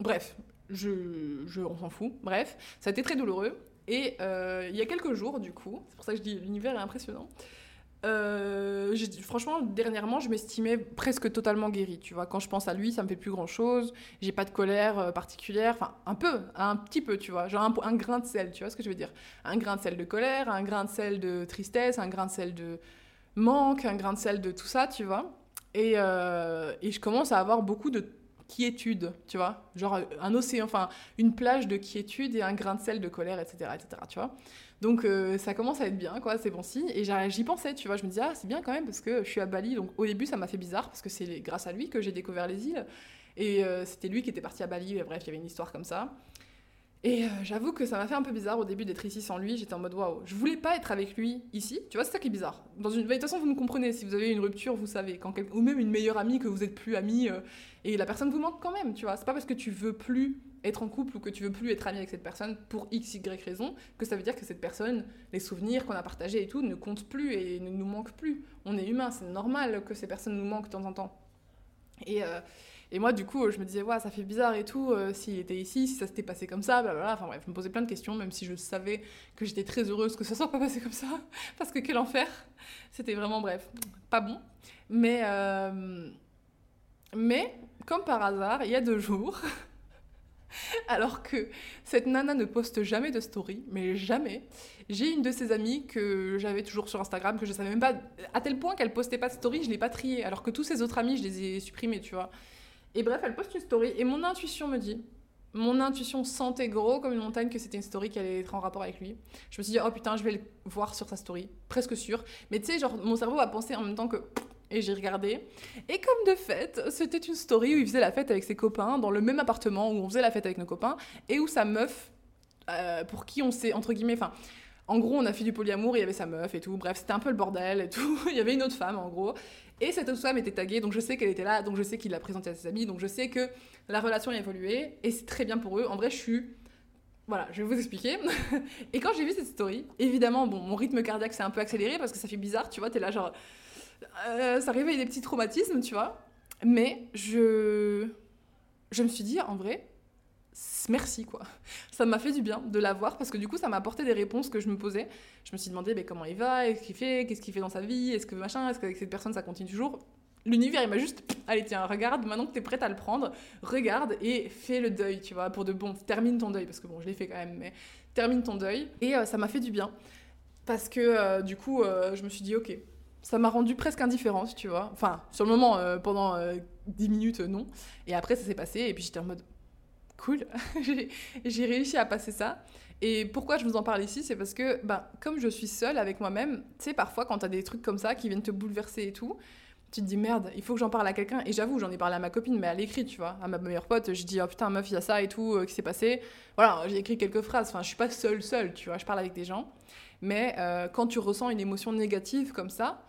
A: bref, je, je, on s'en fout. Bref, ça a été très douloureux. Et euh, il y a quelques jours, du coup, c'est pour ça que je dis l'univers est impressionnant. Euh, franchement, dernièrement, je m'estimais presque totalement guérie. Tu vois, quand je pense à lui, ça me fait plus grand chose. J'ai pas de colère particulière. Enfin, un peu, un petit peu, tu vois. Genre un, un, grain de sel, tu vois ce que je veux dire Un grain de sel de colère, un grain de sel de tristesse, un grain de sel de manque, un grain de sel de tout ça, tu vois. Et, euh, et, je commence à avoir beaucoup de quiétude, tu vois. Genre un océan, enfin une plage de quiétude et un grain de sel de colère, etc. etc. tu vois. Donc euh, ça commence à être bien, quoi, c'est bon signe. Et j'y pensais, tu vois. Je me disais, ah, c'est bien quand même parce que je suis à Bali. Donc au début, ça m'a fait bizarre parce que c'est grâce à lui que j'ai découvert les îles. Et euh, c'était lui qui était parti à Bali. Et bref, il y avait une histoire comme ça. Et euh, j'avoue que ça m'a fait un peu bizarre au début d'être ici sans lui. J'étais en mode waouh, je voulais pas être avec lui ici. Tu vois, c'est ça qui est bizarre. De toute façon, vous me comprenez. Si vous avez une rupture, vous savez. Quand quel... Ou même une meilleure amie que vous êtes plus amie euh, et la personne vous manque quand même. Tu vois, c'est pas parce que tu veux plus être en couple ou que tu veux plus être ami avec cette personne pour x, y raison que ça veut dire que cette personne, les souvenirs qu'on a partagés et tout, ne comptent plus et ne nous manquent plus. On est humain, c'est normal que ces personnes nous manquent de temps en temps. Et. Euh, et moi, du coup, je me disais, ouais, ça fait bizarre et tout, euh, s'il était ici, si ça s'était passé comme ça, blablabla. Enfin bref, je me posais plein de questions, même si je savais que j'étais très heureuse que ça soit pas passé comme ça. Parce que quel enfer C'était vraiment, bref, pas bon. Mais, euh, mais, comme par hasard, il y a deux jours, alors que cette nana ne poste jamais de story, mais jamais, j'ai une de ses amies que j'avais toujours sur Instagram, que je savais même pas, à tel point qu'elle postait pas de story, je l'ai pas triée, alors que tous ses autres amis, je les ai supprimés, tu vois. Et bref, elle poste une story et mon intuition me dit, mon intuition sentait gros comme une montagne que c'était une story qui allait être en rapport avec lui. Je me suis dit, oh putain, je vais le voir sur sa story, presque sûr. Mais tu sais, genre, mon cerveau a pensé en même temps que. Et j'ai regardé. Et comme de fait, c'était une story où il faisait la fête avec ses copains, dans le même appartement où on faisait la fête avec nos copains, et où sa meuf, euh, pour qui on s'est, entre guillemets, enfin, en gros, on a fait du polyamour, il y avait sa meuf et tout. Bref, c'était un peu le bordel et tout. il y avait une autre femme, en gros. Et cette autre femme était taguée, donc je sais qu'elle était là, donc je sais qu'il l'a présentée à ses amis, donc je sais que la relation a évolué, et c'est très bien pour eux. En vrai, je suis... Voilà, je vais vous expliquer. et quand j'ai vu cette story, évidemment, bon, mon rythme cardiaque s'est un peu accéléré parce que ça fait bizarre, tu vois, t'es là genre... Euh, ça réveille des petits traumatismes, tu vois. Mais je... Je me suis dit, en vrai, merci quoi. Ça m'a fait du bien de l'avoir parce que du coup ça m'a apporté des réponses que je me posais. Je me suis demandé comment il va, qu'est-ce qu'il fait, qu'est-ce qu'il fait dans sa vie, est-ce que machin, est-ce qu'avec cette personne ça continue toujours? L'univers il m'a juste allez tiens regarde maintenant que t'es prête à le prendre, regarde et fais le deuil tu vois pour de bon termine ton deuil parce que bon je l'ai fait quand même mais termine ton deuil et euh, ça m'a fait du bien parce que euh, du coup euh, je me suis dit ok ça m'a rendu presque indifférente, tu vois. Enfin, sur le moment, pendant 10 minutes, non. Et après, ça s'est passé, et puis j'étais en mode, cool, j'ai réussi à passer ça. Et pourquoi je vous en parle ici, c'est parce que, ben, comme je suis seule avec moi-même, tu sais, parfois quand t'as des trucs comme ça qui viennent te bouleverser et tout, tu te dis merde, il faut que j'en parle à quelqu'un. Et j'avoue, j'en ai parlé à ma copine, mais à l'écrit, tu vois, à ma meilleure pote, je dis oh putain, meuf, il y a ça et tout euh, qui s'est passé. Voilà, j'ai écrit quelques phrases. Enfin, je suis pas seule, seule, tu vois, je parle avec des gens. Mais euh, quand tu ressens une émotion négative comme ça,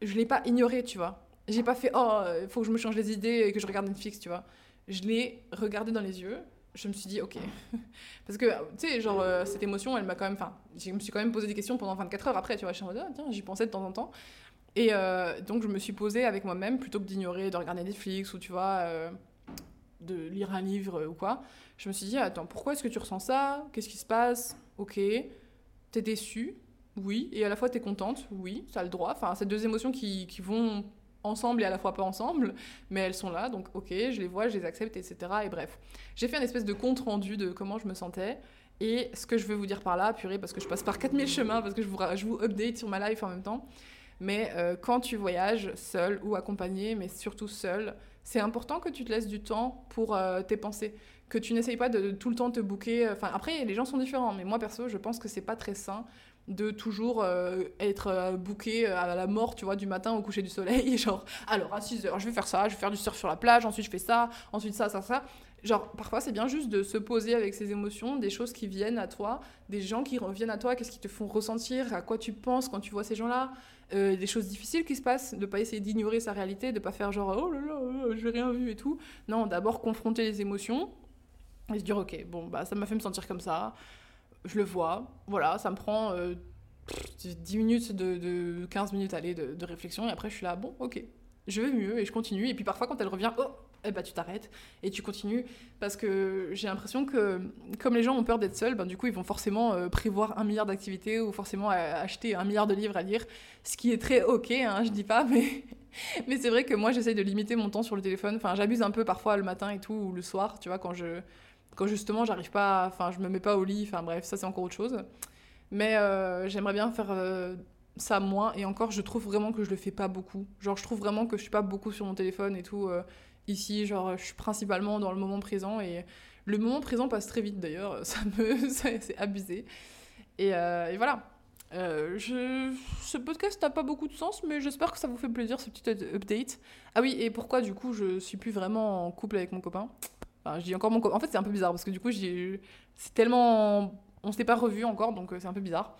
A: je l'ai pas ignorée, tu vois. J'ai pas fait oh, il faut que je me change les idées et que je regarde Netflix, tu vois je l'ai regardé dans les yeux. Je me suis dit, ok. Parce que, tu sais, genre, euh, cette émotion, elle m'a quand même. Enfin, je me suis quand même posé des questions pendant 24 heures après, tu vois. Je suis en mode, ah, tiens, j'y pensais de temps en temps. Et euh, donc, je me suis posée avec moi-même, plutôt que d'ignorer, de regarder Netflix ou, tu vois, euh, de lire un livre ou quoi. Je me suis dit, attends, pourquoi est-ce que tu ressens ça? Qu'est-ce qui se passe? Ok. T'es déçue? Oui. Et à la fois, t'es contente? Oui. Ça a le droit. Enfin, ces deux émotions qui, qui vont ensemble et à la fois pas ensemble, mais elles sont là, donc ok, je les vois, je les accepte, etc. Et bref, j'ai fait un espèce de compte rendu de comment je me sentais. Et ce que je veux vous dire par là, purée, parce que je passe par 4000 chemins, parce que je vous, je vous update sur ma life en même temps. Mais euh, quand tu voyages seul ou accompagné, mais surtout seul, c'est important que tu te laisses du temps pour euh, tes pensées. Que tu n'essayes pas de, tout le temps te bouquer. Enfin, après, les gens sont différents, mais moi perso, je pense que c'est pas très sain de toujours euh, être euh, bouqué à la mort, tu vois, du matin au coucher du soleil. Genre, alors à 6 heures, je vais faire ça, je vais faire du surf sur la plage, ensuite je fais ça, ensuite ça, ça, ça. Genre, parfois, c'est bien juste de se poser avec ses émotions, des choses qui viennent à toi, des gens qui reviennent à toi, qu'est-ce qui te font ressentir, à quoi tu penses quand tu vois ces gens-là, euh, des choses difficiles qui se passent, de pas essayer d'ignorer sa réalité, de pas faire genre, oh là là, je n'ai rien vu et tout. Non, d'abord confronter les émotions et se dire, ok, bon, bah, ça m'a fait me sentir comme ça je le vois, voilà, ça me prend 10 euh, minutes, de, 15 minutes aller de, de, réflexion, et après je suis là, bon, ok, je vais mieux, et je continue, et puis parfois quand elle revient, oh, eh ben, tu t'arrêtes, et tu continues, parce que j'ai l'impression que, comme les gens ont peur d'être seuls, ben, du coup ils vont forcément euh, prévoir un milliard d'activités, ou forcément euh, acheter un milliard de livres à lire, ce qui est très ok, hein, je dis pas, mais... Mais c'est vrai que moi j'essaye de limiter mon temps sur le téléphone. Enfin, j'abuse un peu parfois le matin et tout, ou le soir, tu vois, quand je, quand justement j'arrive pas, enfin je me mets pas au lit, enfin bref, ça c'est encore autre chose. Mais euh, j'aimerais bien faire euh, ça moins, et encore je trouve vraiment que je le fais pas beaucoup. Genre je trouve vraiment que je suis pas beaucoup sur mon téléphone et tout. Euh, ici, genre je suis principalement dans le moment présent, et le moment présent passe très vite d'ailleurs, ça me, c'est abusé. Et, voilà. Ce podcast n'a pas beaucoup de sens, mais j'espère que ça vous fait plaisir, ce petit update. Ah oui, et pourquoi du coup je suis plus vraiment en couple avec mon copain? Enfin, je dis encore mon. En fait, c'est un peu bizarre parce que du coup, c'est tellement. On s'est pas revu encore, donc c'est un peu bizarre.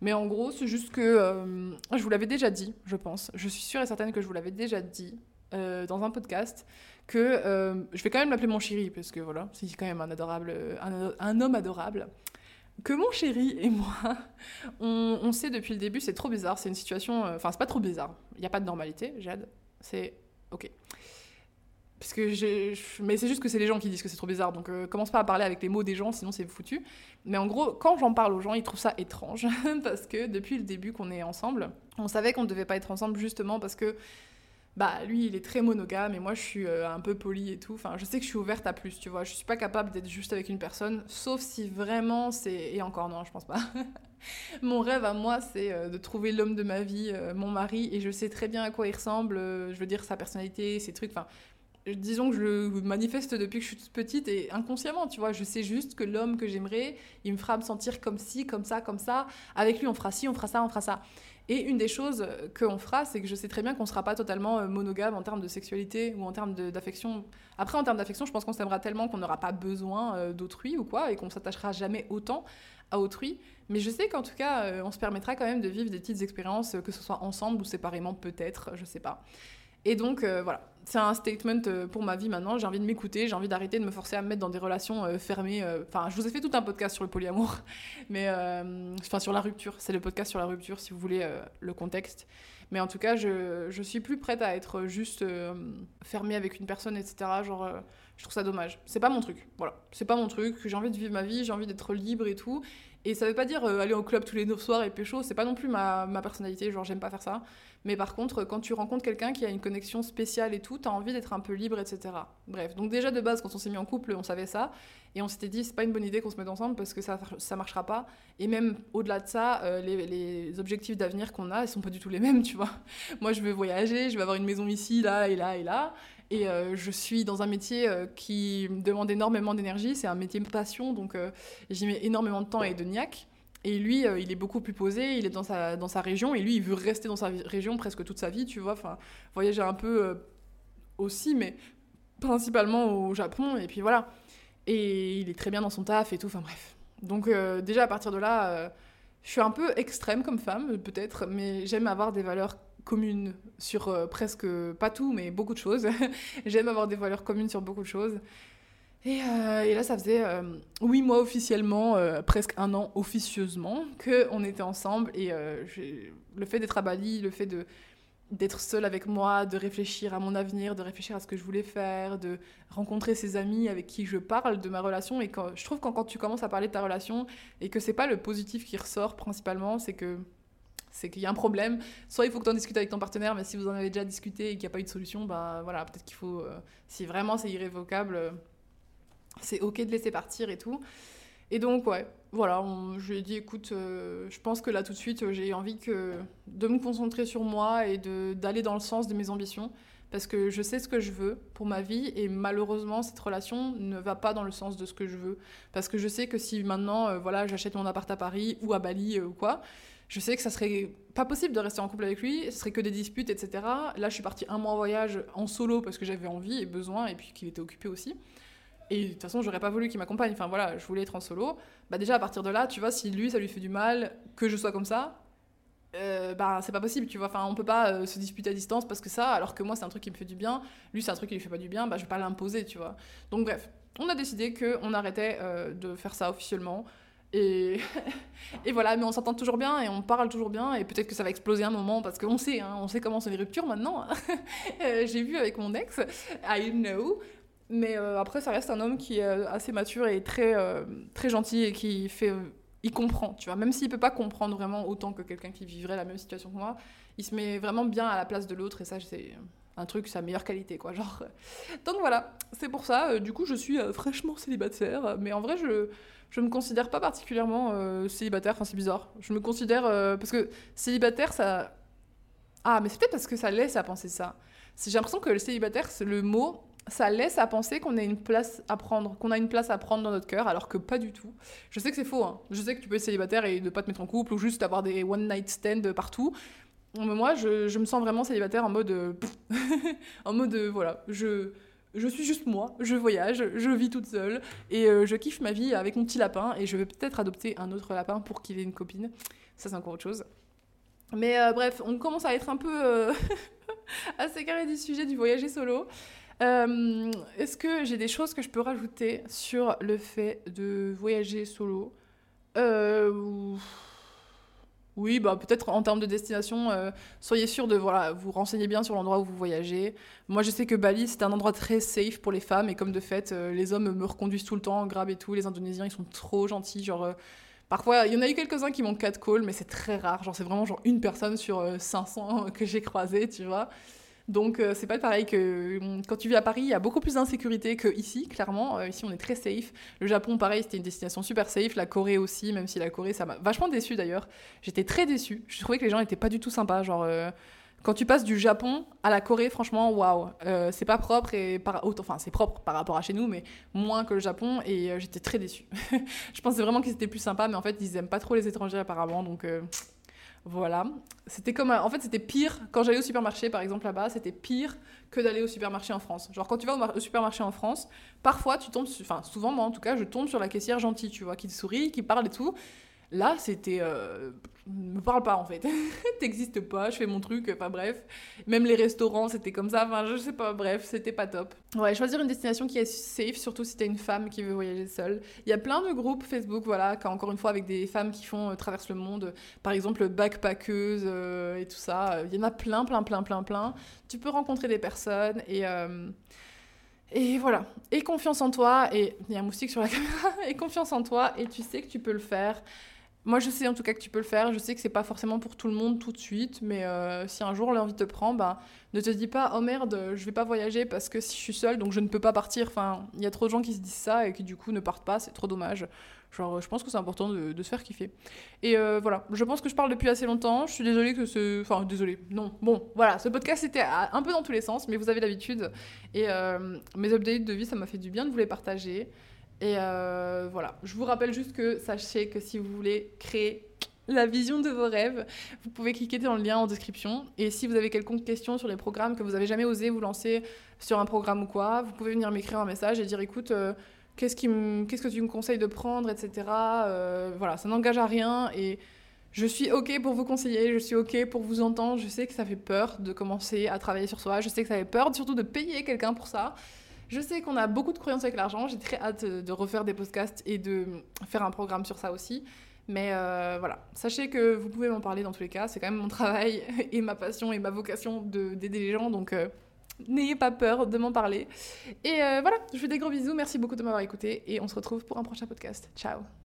A: Mais en gros, c'est juste que je vous l'avais déjà dit, je pense. Je suis sûre et certaine que je vous l'avais déjà dit dans un podcast que je vais quand même l'appeler mon chéri parce que voilà, c'est quand même un adorable, un homme adorable que mon chéri et moi, on, sait depuis le début, c'est trop bizarre, c'est une situation... Euh, enfin, c'est pas trop bizarre, il n'y a pas de normalité, Jade, c'est ok. Parce que j'ai... Mais c'est juste que c'est les gens qui disent que c'est trop bizarre, donc euh, commence pas à parler avec les mots des gens, sinon c'est foutu. Mais en gros, quand j'en parle aux gens, ils trouvent ça étrange, parce que depuis le début qu'on est ensemble, on savait qu'on ne devait pas être ensemble justement parce que bah lui il est très monogame et moi je suis euh, un peu polie et tout. Enfin, je sais que je suis ouverte à plus, tu vois. Je suis pas capable d'être juste avec une personne, sauf si vraiment c'est. Et encore non, je pense pas. mon rêve à moi, c'est euh, de trouver l'homme de ma vie, euh, mon mari, et je sais très bien à quoi il ressemble. je veux dire sa personnalité, ses trucs. Enfin, disons que je le manifeste depuis que je suis toute petite et inconsciemment, tu vois. Je sais juste que l'homme que j'aimerais, il me fera me sentir comme ci, comme ça, comme ça. Avec lui, on fera ci, on fera ça, on fera ça. Et une des choses qu'on fera, c'est que je sais très bien qu'on ne sera pas totalement euh, monogame en termes de sexualité ou en termes d'affection. Après, en termes d'affection, je pense qu'on s'aimera tellement qu'on n'aura pas besoin euh, d'autrui ou quoi, et qu'on s'attachera jamais autant à autrui. Mais je sais qu'en tout cas, euh, on se permettra quand même de vivre des petites expériences, que ce soit ensemble ou séparément peut-être, je sais pas. Et donc, euh, voilà, c'est un statement euh, pour ma vie maintenant. J'ai envie de m'écouter, j'ai envie d'arrêter de me forcer à me mettre dans des relations euh, fermées. Enfin, je vous ai fait tout un podcast sur le polyamour, mais enfin sur la rupture. C'est le podcast sur la rupture, si vous voulez le contexte. Mais en tout cas, je, je suis plus prête à être juste fermée avec une personne, etc. Genre, je trouve ça dommage. C'est pas mon truc. Voilà, c'est pas mon truc. J'ai envie de vivre ma vie, j'ai envie d'être libre et tout. Et ça veut pas dire aller au club tous les 9 soirs et pécho, c'est pas non plus ma, ma personnalité, genre j'aime pas faire ça. Mais par contre, quand tu rencontres quelqu'un qui a une connexion spéciale et tout, t'as envie d'être un peu libre, etc. Bref, donc déjà de base, quand on s'est mis en couple, on savait ça. Et on s'était dit, c'est pas une bonne idée qu'on se mette ensemble parce que ça, ça marchera pas. Et même au-delà de ça, euh, les, les, objectifs d'avenir qu'on a, ils sont pas du tout les mêmes, tu vois. Moi, je veux voyager, je veux avoir une maison ici, là et là et là. Et euh, je suis dans un métier euh, qui demande énormément d'énergie. C'est un métier passion, donc j'y mets énormément de temps et de niaque. Et lui, euh, il est beaucoup plus posé, il est dans sa, dans sa région, et lui, il veut rester dans sa région presque toute sa vie, tu vois. Enfin, voyager un peu euh, aussi, mais principalement au Japon, et puis voilà. Et il est très bien dans son taf et tout, enfin bref. Donc euh, déjà, à partir de là, je suis un peu extrême comme femme, peut-être, mais j'aime avoir des valeurs communes sur presque, pas tout, mais beaucoup de choses. j'aime avoir des valeurs communes sur beaucoup de choses. Euh, et, là, ça faisait euh, huit mois officiellement, euh, presque un an officieusement, qu'on était ensemble. Et le fait d'être à Bali, le fait d'être seule avec moi, de réfléchir à mon avenir, de réfléchir à ce que je voulais faire, de rencontrer ses amis avec qui je parle de ma relation. Et je trouve que quand tu commences à parler de ta relation et que c'est pas le positif qui ressort principalement, c'est que c'est qu'il y a un problème. Soit il faut que tu en discutes avec ton partenaire, mais si vous en avez déjà discuté et qu'il n'y a pas eu de solution, bah voilà, peut-être qu'il faut, si vraiment c'est irrévocable, c'est ok de laisser partir et tout. Et donc, ouais, voilà, je lui ai dit, écoute, euh, je pense que là, tout de suite, j'ai envie que, de me concentrer sur moi et d'aller dans le sens de mes ambitions. Parce que je sais ce que je veux pour ma vie et malheureusement, cette relation ne va pas dans le sens de ce que je veux. Parce que je sais que si maintenant, euh, voilà, j'achète mon appart à Paris ou à Bali euh, ou quoi, je sais que ça serait pas possible de rester en couple avec lui, ce serait que des disputes, etc. Là, je suis partie un mois en voyage en solo parce que j'avais envie et besoin et puis qu'il était occupé aussi. Et de toute façon, j'aurais pas voulu qu'il m'accompagne. Enfin voilà, je voulais être en solo. Bah déjà, à partir de là, tu vois, si lui, ça lui fait du mal, que je sois comme ça, euh, bah c'est pas possible, tu vois. Enfin, on peut pas euh, se disputer à distance parce que ça, alors que moi, c'est un truc qui me fait du bien. Lui, c'est un truc qui lui fait pas du bien, bah je vais pas l'imposer, tu vois. Donc bref, on a décidé qu'on arrêtait euh, de faire ça officiellement. Et, et voilà, mais on s'entend toujours bien et on parle toujours bien. Et peut-être que ça va exploser un moment parce qu'on sait, hein, on sait comment sont les ruptures maintenant. J'ai vu avec mon ex, I know. Mais euh, après, ça reste un homme qui est euh, assez mature et très, euh, très gentil et qui fait. il comprend, tu vois. Même s'il peut pas comprendre vraiment autant que quelqu'un qui vivrait la même situation que moi, il se met vraiment bien à la place de l'autre et ça, c'est un truc, sa meilleure qualité, quoi. Genre. Donc voilà, c'est pour ça. du coup, je suis fraîchement célibataire, mais en vrai, je. Je me considère pas particulièrement célibataire, enfin c'est bizarre. Je me considère. parce que célibataire, ça. Ah, mais c'est peut-être parce que ça laisse à penser ça. J'ai l'impression que le célibataire, c'est le mot ça laisse à penser qu'on a une place à prendre, qu'on a une place à prendre dans notre cœur, alors que pas du tout. Je sais que c'est faux, hein. je sais que tu peux être célibataire et ne pas te mettre en couple ou juste avoir des one night stand partout. Mais moi, je, me sens vraiment célibataire en mode, euh, en mode, euh, voilà, je, je suis juste moi, je voyage, je vis toute seule et euh, je kiffe ma vie avec mon petit lapin et je vais peut-être adopter un autre lapin pour qu'il ait une copine. Ça, c'est encore autre chose. Mais euh, bref, on commence à être un peu assez carré du sujet du voyager solo. Est-ce que j'ai des choses que je peux rajouter sur le fait de voyager solo oui, bah peut-être en termes de destination, euh, soyez sûr de voilà, vous renseigner bien sur l'endroit où vous voyagez. Moi, je sais que Bali, c'est un endroit très safe pour les femmes, et comme de fait, euh, les hommes me reconduisent tout le temps, grab et tout. Les Indonésiens, ils sont trop gentils. Genre, euh, parfois, il y en a eu quelques-uns qui m'ont call, mais c'est très rare. C'est vraiment genre une personne sur 500 que j'ai croisé, tu vois. Donc euh, c'est pas pareil que hum, quand tu vis à Paris, il y a beaucoup plus d'insécurité que ici, clairement. Euh, ici on est très safe. Le Japon, pareil, c'était une destination super safe. La Corée aussi, même si la Corée, ça m'a vachement déçu d'ailleurs. J'étais très déçue. Je trouvais que les gens étaient pas du tout sympas. Genre euh, quand tu passes du Japon à la Corée, franchement, waouh, c'est pas propre et par enfin c'est propre par rapport à chez nous, mais moins que le Japon et j'étais très déçue. je pensais vraiment qu'ils étaient plus sympas, mais en fait ils aiment pas trop les étrangers apparemment, donc voilà. C'était comme. En fait, c'était pire. Quand j'allais au supermarché, par exemple, là-bas, c'était pire que d'aller au supermarché en France. Genre, quand tu vas au, supermarché en France, parfois, tu tombes. Enfin, souvent, moi, en tout cas, je tombe sur la caissière gentille, tu vois, qui te sourit, qui parle et tout. Là, c'était. Euh, me parle pas en fait. T'existes pas, je fais mon truc, enfin bref. Même les restaurants, c'était comme ça, enfin je sais pas, bref, c'était pas top. Ouais, choisir une destination qui est safe, surtout si t'es une femme qui veut voyager seule. Il y a plein de groupes Facebook, voilà, encore une fois avec des femmes qui font euh, le monde, par exemple backpackeuse euh, et tout ça. Il y en a plein, plein, plein, plein, plein. Tu peux rencontrer des personnes et. Et voilà. Et confiance en toi. Et il y a un moustique sur la caméra. Et confiance en toi. Et tu sais que tu peux le faire. Moi, je sais en tout cas que tu peux le faire. Je sais que c'est pas forcément pour tout le monde tout de suite, mais euh, si un jour l'envie te prend, bah, ne te dis pas oh merde, je vais pas voyager parce que si je suis seule, donc je ne peux pas partir. Enfin, il y a trop de gens qui se disent ça et qui du coup ne partent pas. C'est trop dommage. Genre, je pense que c'est important de, se faire kiffer. Et euh, voilà, je pense que je parle depuis assez longtemps. Je suis désolée que ce. Enfin, désolée, non. Bon, voilà, ce podcast était un peu dans tous les sens, mais vous avez l'habitude. Et euh, mes updates de vie, ça m'a fait du bien de vous les partager. Et euh, voilà, je vous rappelle juste que sachez que si vous voulez créer la vision de vos rêves, vous pouvez cliquer dans le lien en description. Et si vous avez quelconque question sur les programmes que vous avez jamais osé vous lancer sur un programme ou quoi, vous pouvez venir m'écrire un message et dire écoute, euh, qu'est-ce, que tu me conseilles de prendre, etc. Euh, voilà, ça n'engage à rien et je suis OK pour vous conseiller, je suis OK pour vous entendre. Je sais que ça fait peur de commencer à travailler sur soi, je sais que ça fait peur surtout de payer quelqu'un pour ça. Je sais qu'on a beaucoup de croyances avec l'argent. J'ai très hâte de refaire des podcasts et de faire un programme sur ça aussi. Mais euh, voilà, sachez que vous pouvez m'en parler dans tous les cas. C'est quand même mon travail et ma passion et ma vocation d'aider les gens. Donc euh, n'ayez pas peur de m'en parler. Et euh, voilà, je vous fais des gros bisous. Merci beaucoup de m'avoir écouté. Et on se retrouve pour un prochain podcast. Ciao